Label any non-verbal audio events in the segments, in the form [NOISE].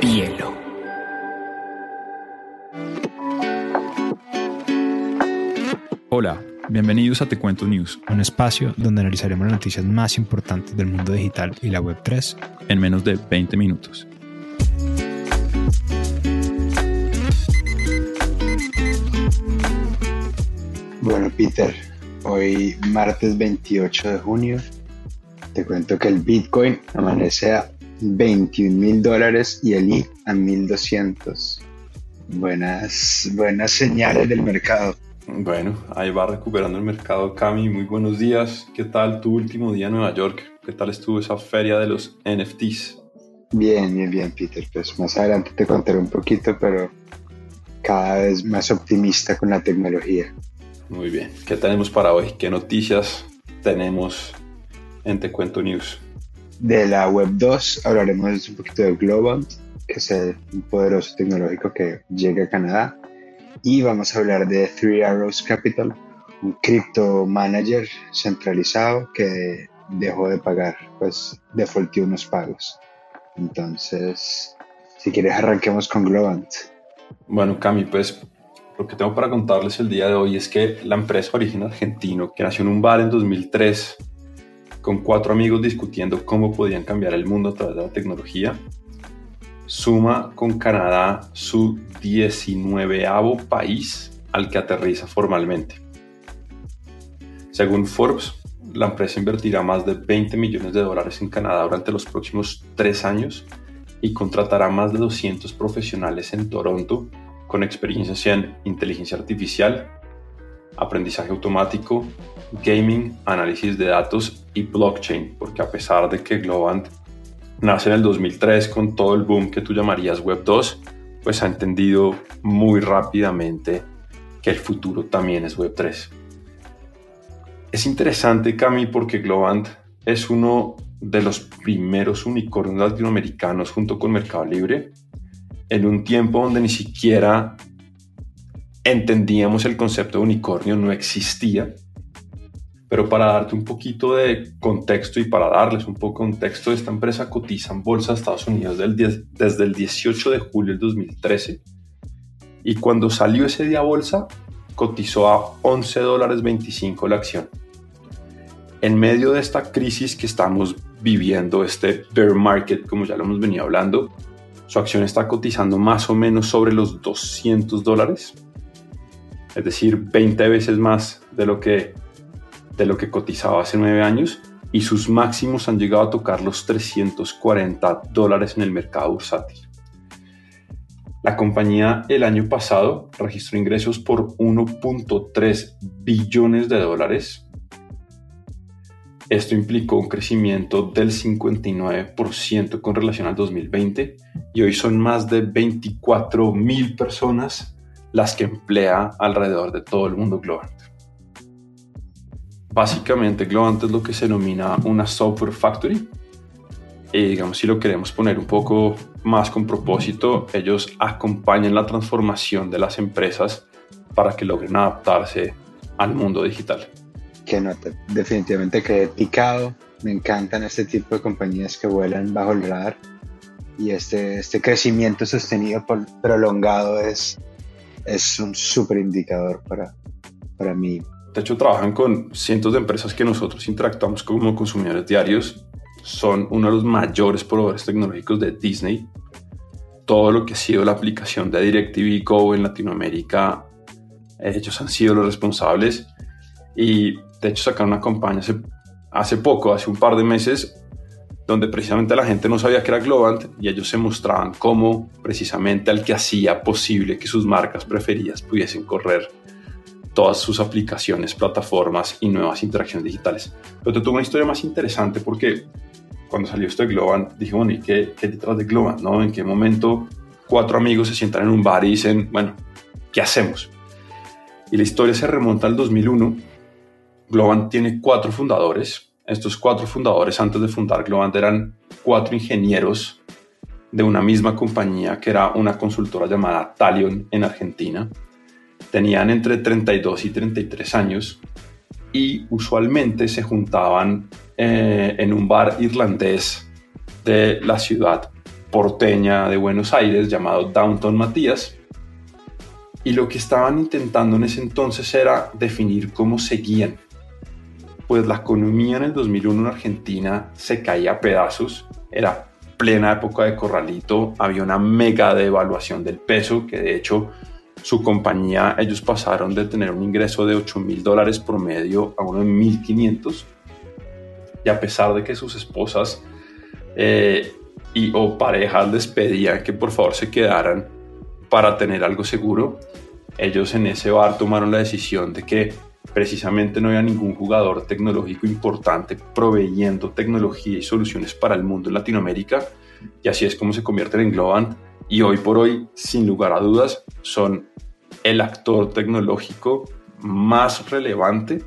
Bielo. Hola, bienvenidos a Te Cuento News, un espacio donde analizaremos las noticias más importantes del mundo digital y la Web3 en menos de 20 minutos. Bueno, Peter, hoy martes 28 de junio, te cuento que el Bitcoin amanece a 21 mil dólares y el I a 1200. Buenas, buenas señales del mercado. Bueno, ahí va recuperando el mercado, Cami. Muy buenos días. ¿Qué tal tu último día en Nueva York? ¿Qué tal estuvo esa feria de los NFTs? Bien, bien, bien, Peter. Pues más adelante te contaré un poquito, pero cada vez más optimista con la tecnología. Muy bien. ¿Qué tenemos para hoy? ¿Qué noticias tenemos en Te Cuento News? De la Web 2 hablaremos un poquito de Globant, que es un poderoso tecnológico que llega a Canadá. Y vamos a hablar de Three Arrows Capital, un cripto manager centralizado que dejó de pagar, pues defaultió unos pagos. Entonces, si quieres arranquemos con Globant. Bueno, Cami, pues lo que tengo para contarles el día de hoy es que la empresa origen argentino, que nació en un bar en 2003, con cuatro amigos discutiendo cómo podían cambiar el mundo a través de la tecnología, suma con Canadá su 19 país al que aterriza formalmente. Según Forbes, la empresa invertirá más de 20 millones de dólares en Canadá durante los próximos tres años y contratará más de 200 profesionales en Toronto con experiencias en inteligencia artificial, aprendizaje automático, gaming, análisis de datos y blockchain, porque a pesar de que Globant nace en el 2003 con todo el boom que tú llamarías Web 2, pues ha entendido muy rápidamente que el futuro también es Web 3. Es interesante, Cami, porque Globant es uno de los primeros unicornios latinoamericanos junto con Mercado Libre en un tiempo donde ni siquiera entendíamos el concepto de unicornio, no existía. Pero para darte un poquito de contexto y para darles un poco de contexto, esta empresa cotiza en bolsa de Estados Unidos desde el 18 de julio del 2013 y cuando salió ese día a bolsa cotizó a 11 dólares 25 la acción. En medio de esta crisis que estamos viviendo, este bear market, como ya lo hemos venido hablando, su acción está cotizando más o menos sobre los 200 dólares, es decir, 20 veces más de lo que, de lo que cotizaba hace 9 años y sus máximos han llegado a tocar los 340 dólares en el mercado bursátil. La compañía el año pasado registró ingresos por 1.3 billones de dólares, esto implicó un crecimiento del 59% con relación al 2020 y hoy son más de 24 mil personas las que emplea alrededor de todo el mundo Globant. Básicamente Globant es lo que se denomina una software factory y digamos si lo queremos poner un poco más con propósito, ellos acompañan la transformación de las empresas para que logren adaptarse al mundo digital que no, definitivamente quedé picado. Me encantan este tipo de compañías que vuelan bajo el radar y este, este crecimiento sostenido por, prolongado es, es un súper indicador para, para mí. De hecho, trabajan con cientos de empresas que nosotros interactuamos como consumidores diarios. Son uno de los mayores proveedores tecnológicos de Disney. Todo lo que ha sido la aplicación de DirecTV Go en Latinoamérica, ellos han sido los responsables. Y de hecho, sacaron una campaña hace, hace poco, hace un par de meses, donde precisamente la gente no sabía que era Globant y ellos se mostraban como precisamente al que hacía posible que sus marcas preferidas pudiesen correr todas sus aplicaciones, plataformas y nuevas interacciones digitales. Pero te tuvo una historia más interesante porque cuando salió esto de Globant, dije, bueno, ¿y qué, qué detrás de Globant? ¿no? ¿En qué momento cuatro amigos se sientan en un bar y dicen, bueno, ¿qué hacemos? Y la historia se remonta al 2001 Globant tiene cuatro fundadores. Estos cuatro fundadores antes de fundar Globant eran cuatro ingenieros de una misma compañía que era una consultora llamada Talion en Argentina. Tenían entre 32 y 33 años y usualmente se juntaban eh, en un bar irlandés de la ciudad porteña de Buenos Aires llamado Downtown Matías. Y lo que estaban intentando en ese entonces era definir cómo seguían. Pues la economía en el 2001 en Argentina se caía a pedazos, era plena época de corralito, había una mega devaluación del peso, que de hecho su compañía, ellos pasaron de tener un ingreso de 8 mil dólares promedio a uno de 1.500. Y a pesar de que sus esposas eh, y o parejas les pedían que por favor se quedaran para tener algo seguro, ellos en ese bar tomaron la decisión de que precisamente no había ningún jugador tecnológico importante proveyendo tecnología y soluciones para el mundo en Latinoamérica y así es como se convierten en Globant y hoy por hoy, sin lugar a dudas, son el actor tecnológico más relevante,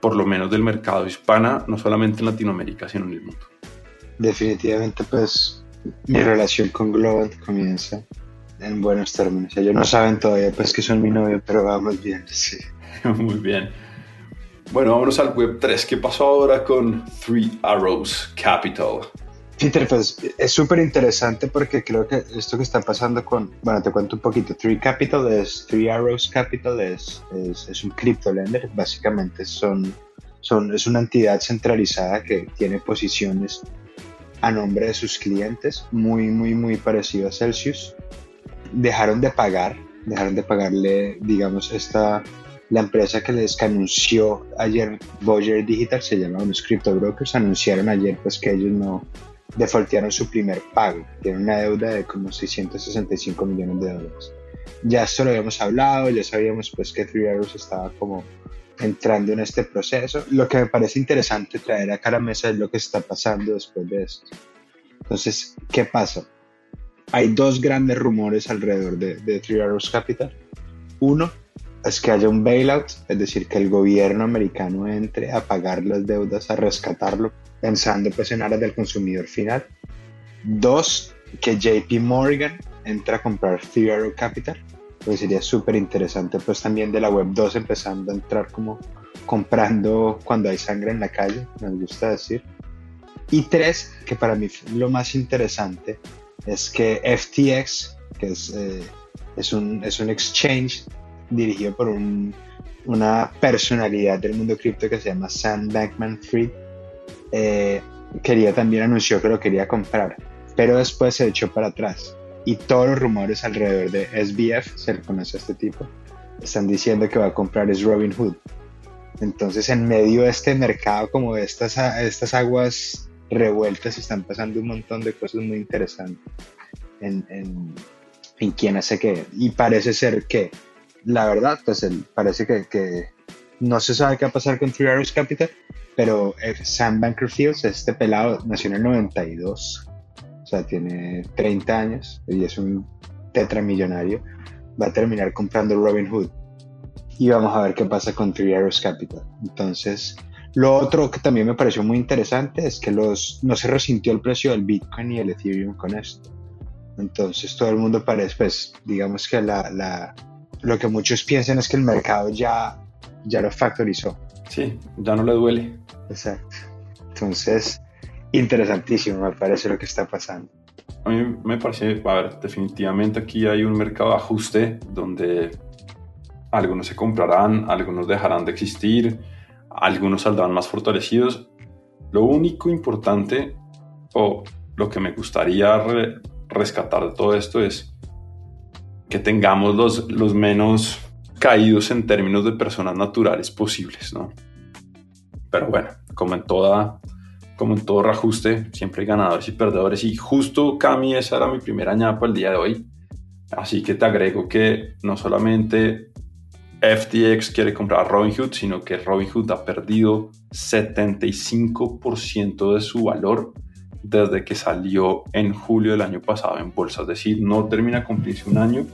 por lo menos del mercado hispana, no solamente en Latinoamérica, sino en el mundo. Definitivamente, pues mi relación con Globant comienza en buenos términos. Ellos no saben todavía pues que son mi novio, pero vamos bien, sí. [LAUGHS] Muy bien. Bueno, vámonos al Web 3. ¿Qué pasó ahora con Three Arrows Capital? Peter, pues es súper interesante porque creo que esto que está pasando con, bueno, te cuento un poquito, Three Capital es, Three Arrows Capital es, es, un crypto lender, básicamente son, son, es una entidad centralizada que tiene posiciones a nombre de sus clientes, muy, muy, muy parecido a Celsius. Dejaron de pagar, dejaron de pagarle, digamos, esta, la empresa que les anunció ayer, Voyager Digital, se llama unos crypto brokers, anunciaron ayer pues que ellos no, defaultearon su primer pago. Tienen una deuda de como 665 millones de dólares. Ya esto lo habíamos hablado, ya sabíamos pues que Three Arrows estaba como entrando en este proceso. Lo que me parece interesante traer acá a la mesa es lo que está pasando después de esto. Entonces, ¿qué pasa? Hay dos grandes rumores alrededor de, de Three Arrows Capital. Uno es que haya un bailout, es decir, que el gobierno americano entre a pagar las deudas, a rescatarlo, pensando pues en aras del consumidor final. Dos, que JP Morgan entra a comprar Theodore Capital, pues sería súper interesante pues también de la web 2 empezando a entrar como comprando cuando hay sangre en la calle, me gusta decir. Y tres, que para mí lo más interesante es que FTX, que es, eh, es, un, es un exchange dirigido por una personalidad del mundo cripto que se llama Sam Bankman Fried, eh, quería también anunció que lo quería comprar, pero después se echó para atrás. Y todos los rumores alrededor de SBF, se le conoce a este tipo, están diciendo que va a comprar es Robin Hood. Entonces, en medio de este mercado, como de estas, estas aguas revueltas, están pasando un montón de cosas muy interesantes en, en, en quién hace qué. Y parece ser que la verdad, pues parece que, no se sabe qué va a pasar con Three Arrows Capital, pero eh, Sam Bankerfield, este pelado, nació en el 92, o sea, tiene 30 años y es un tetramillonario, va a terminar comprando Robin Hood. Y vamos a ver qué pasa con Three Arrows Capital. Entonces, lo otro que también me pareció muy interesante es que los, no se resintió el precio del Bitcoin y el Ethereum con esto. Entonces, todo el mundo parece, pues, digamos que la lo que muchos piensan es que el mercado ya, ya lo factorizó. Sí, ya no le duele. Exacto. Entonces, interesantísimo me parece lo que está pasando. A mí me parece, a ver, definitivamente aquí hay un mercado de ajuste donde algunos se comprarán, algunos dejarán de existir, algunos saldrán más fortalecidos. Lo único importante o lo que me gustaría rescatar de todo esto es que tengamos los, menos caídos en términos de personas naturales posibles, ¿no? Pero bueno, como en toda como en todo reajuste, siempre hay ganadores y perdedores. Y justo, Cami, esa era mi primera ñapa el día de hoy. Así que te agrego que no solamente FTX quiere comprar Robinhood, sino que Robinhood ha perdido 75% de su valor desde que salió en julio del año pasado en bolsa. Es decir, no termina cumplirse un año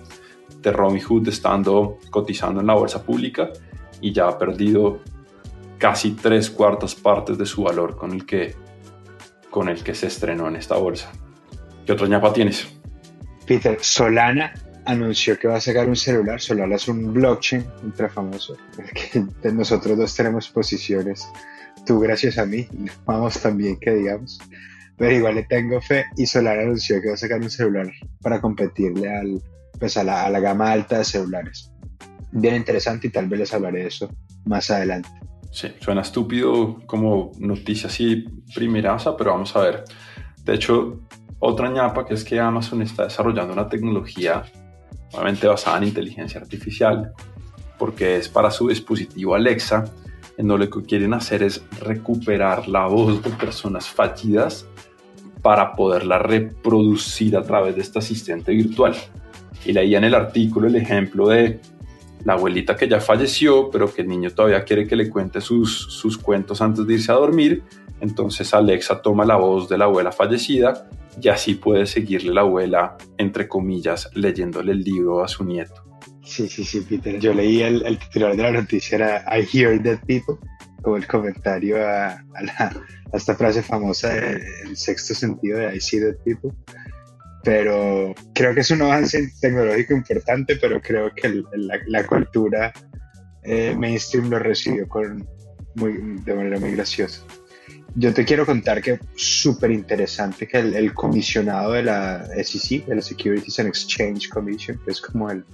de Robinhood estando cotizando en la bolsa pública y ya ha perdido casi tres cuartas partes de su valor con el que, con el que se estrenó en esta bolsa. ¿Qué otro ñapa tienes? Peter, Solana anunció que va a sacar un celular. Solana es un blockchain ultra famoso, que nosotros dos tenemos posiciones. Tú gracias a mí, vamos también que digamos pero igual le tengo fe y Solar anunció que va a sacar un celular para competirle al, pues a, la, a la gama alta de celulares. Bien interesante y tal vez les hablaré de eso más adelante. Sí, suena estúpido como noticia así primeraza, pero vamos a ver. De hecho, otra ñapa que es que Amazon está desarrollando una tecnología obviamente basada en inteligencia artificial, porque es para su dispositivo Alexa, en donde lo que quieren hacer es recuperar la voz de personas fallidas para poderla reproducir a través de este asistente virtual. Y leía en el artículo el ejemplo de la abuelita que ya falleció, pero que el niño todavía quiere que le cuente sus, sus cuentos antes de irse a dormir. Entonces Alexa toma la voz de la abuela fallecida y así puede seguirle la abuela, entre comillas, leyéndole el libro a su nieto. Sí, sí, sí, Peter. Yo leí el, el titular de la noticia, era I Hear Dead People, como el comentario a, a, la, a esta frase famosa del sexto sentido de I See Dead People pero creo que es un avance tecnológico importante, pero creo que el, la, la, cultura eh, mainstream lo recibió con muy, de manera muy graciosa. Yo te quiero contar que súper interesante que el, el, comisionado de la SEC, de la Securities and Exchange Commission, que es como el,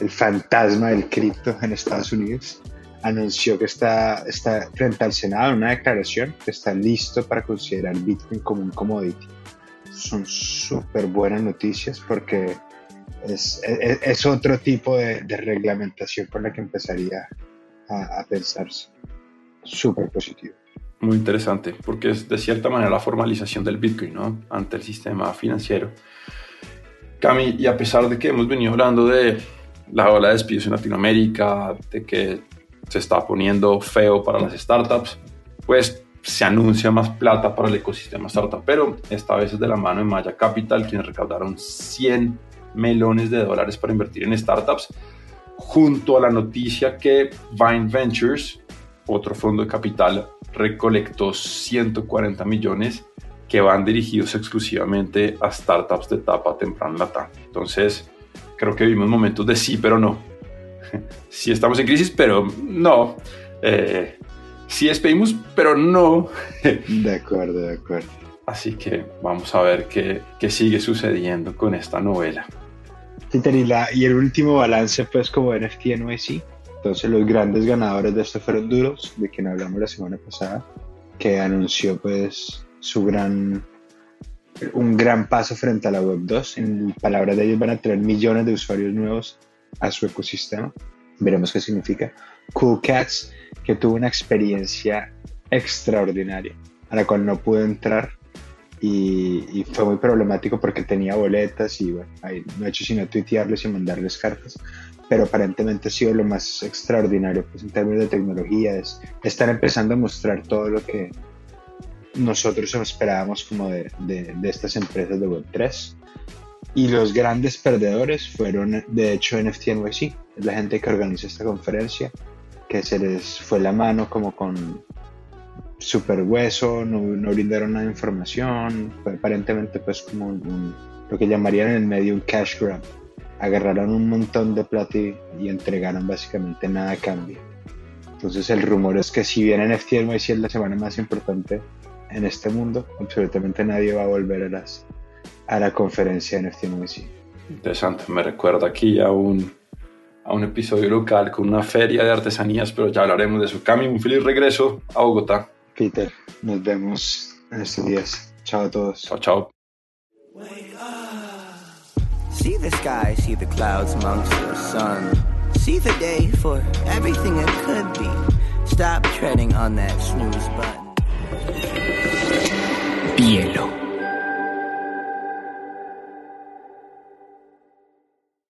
el fantasma del cripto en Estados Unidos, anunció que está, está frente al Senado en una declaración que está listo para considerar Bitcoin como un commodity son súper buenas noticias porque es, es, es otro tipo de, de, reglamentación con la que empezaría a, a pensarse. Súper positivo. Muy interesante, porque es de cierta manera la formalización del Bitcoin ¿no? ante el sistema financiero. Cami, y a pesar de que hemos venido hablando de la ola de despidos en Latinoamérica, de que se está poniendo feo para las startups, pues se anuncia más plata para el ecosistema startup, pero esta vez es de la mano de Maya Capital, quienes recaudaron 100 melones de dólares para invertir en startups, junto a la noticia que Vine Ventures, otro fondo de capital, recolectó 140 millones que van dirigidos exclusivamente a startups de etapa temprana. Entonces, creo que vivimos momentos de sí, pero no. Sí estamos en crisis, pero no. Eh, sí despedimos, pero no. De acuerdo, de acuerdo. Así que vamos a ver qué, qué sigue sucediendo con esta novela. Y, la, y el último balance, pues, como NFT NYC. Entonces, los grandes ganadores de esto fueron Duros, de quien hablamos la semana pasada, que anunció, pues, su gran. un gran paso frente a la Web 2. En palabras de ellos, van a traer millones de usuarios nuevos a su ecosistema. Veremos qué significa. Cool Cats, que tuvo una experiencia extraordinaria, a la cual no pude entrar y, fue muy problemático porque tenía boletas y bueno, ahí no he hecho sino tuitearles y mandarles cartas, pero aparentemente ha sido lo más extraordinario pues, en términos de tecnología, es estar empezando a mostrar todo lo que nosotros esperábamos como de, de, de estas empresas de Web3. Y los grandes perdedores fueron, de hecho, NFT NYC, la gente que organiza esta conferencia, que se les fue la mano como con super hueso, no, no brindaron nada de información, fue aparentemente pues como lo que llamarían en el medio un cash grab. Agarraron un montón de plata y, y, entregaron básicamente nada a cambio. Entonces el rumor es que si bien NFT NYC es la semana más importante en este mundo, absolutamente nadie va a volver a, las, a la conferencia NFT NYC. Interesante, me recuerda aquí a un a un episodio local con una feria de artesanías, pero ya hablaremos de eso. Cami, un feliz regreso a Bogotá. Peter, nos vemos en estos días. Chao a todos. Chao, chao. See the sky, see the clouds amongst the sun. See the day for everything it could be. Stop treading on that snooze button.